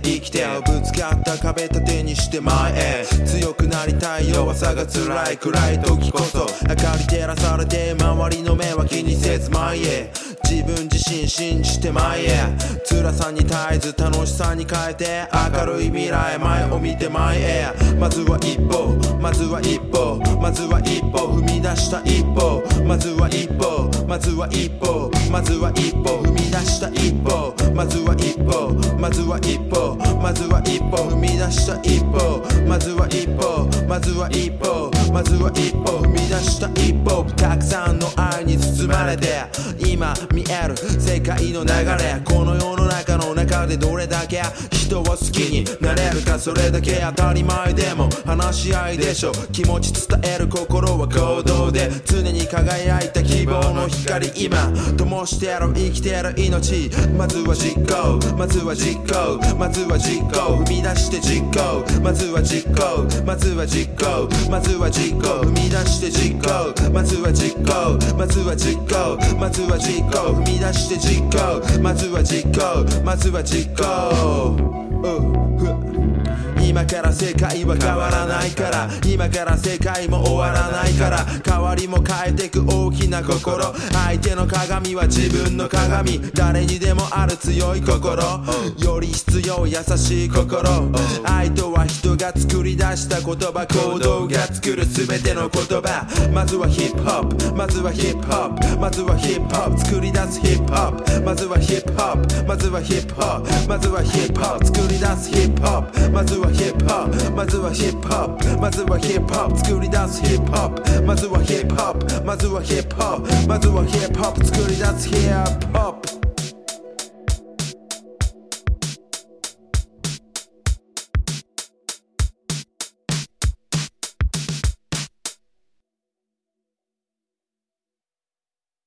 生きてぶつかった壁立てにして前へ。強くなりたい弱さが辛い。暗い時こそ。明かり照らされて周りの目は気にせず前へ。自分自身信じて前へ辛さに絶えず楽しさに変えて明るい未来前を見て前へまずは一歩まずは一歩まずは一歩踏み出した一歩。まずは一歩まずは一歩まずは一歩踏み出した一歩。まずは一歩。まずは一歩。まずは一歩。踏み出した一歩。まずは一歩。まずは一歩。まずは一歩。踏み出した一歩。たくさんの愛に包まれて。今見える世界の流れ。この世の中の中でどれだけ。人を好きになれるか。それだけ。当たり前でも。話し合いでしょ。気持ち伝える心は行動で。常に輝いた希望の光。今灯してる生きてる命。まずは実行。まずは実行。まずは実行。踏み出して実行。まずは実行。まずは実行。まずは実行。踏み出して実行。まずは実行。まずは実行。まずは実行。踏み出して実行。まずは実行。まずは実行、今から世界は変わらないから。今から世界も終わらないから。変わりも変えてく大きな心。相手の鏡は自分の鏡。誰にでもある強い心。より必要優しい心。相手が作り出した言葉行動が作る全ての言葉。まずはヒップホップまずはヒップホップまずはヒップホップ作り出すヒップホップまずはヒップホップまずはヒップホップまずはヒップホップ作り出すヒップホップまずはヒップホップまずはヒップホップまずはヒップホップ作り出すヒップホップまずはヒップホップまずはヒップホップまずはヒップホップ作り出すヒップホップ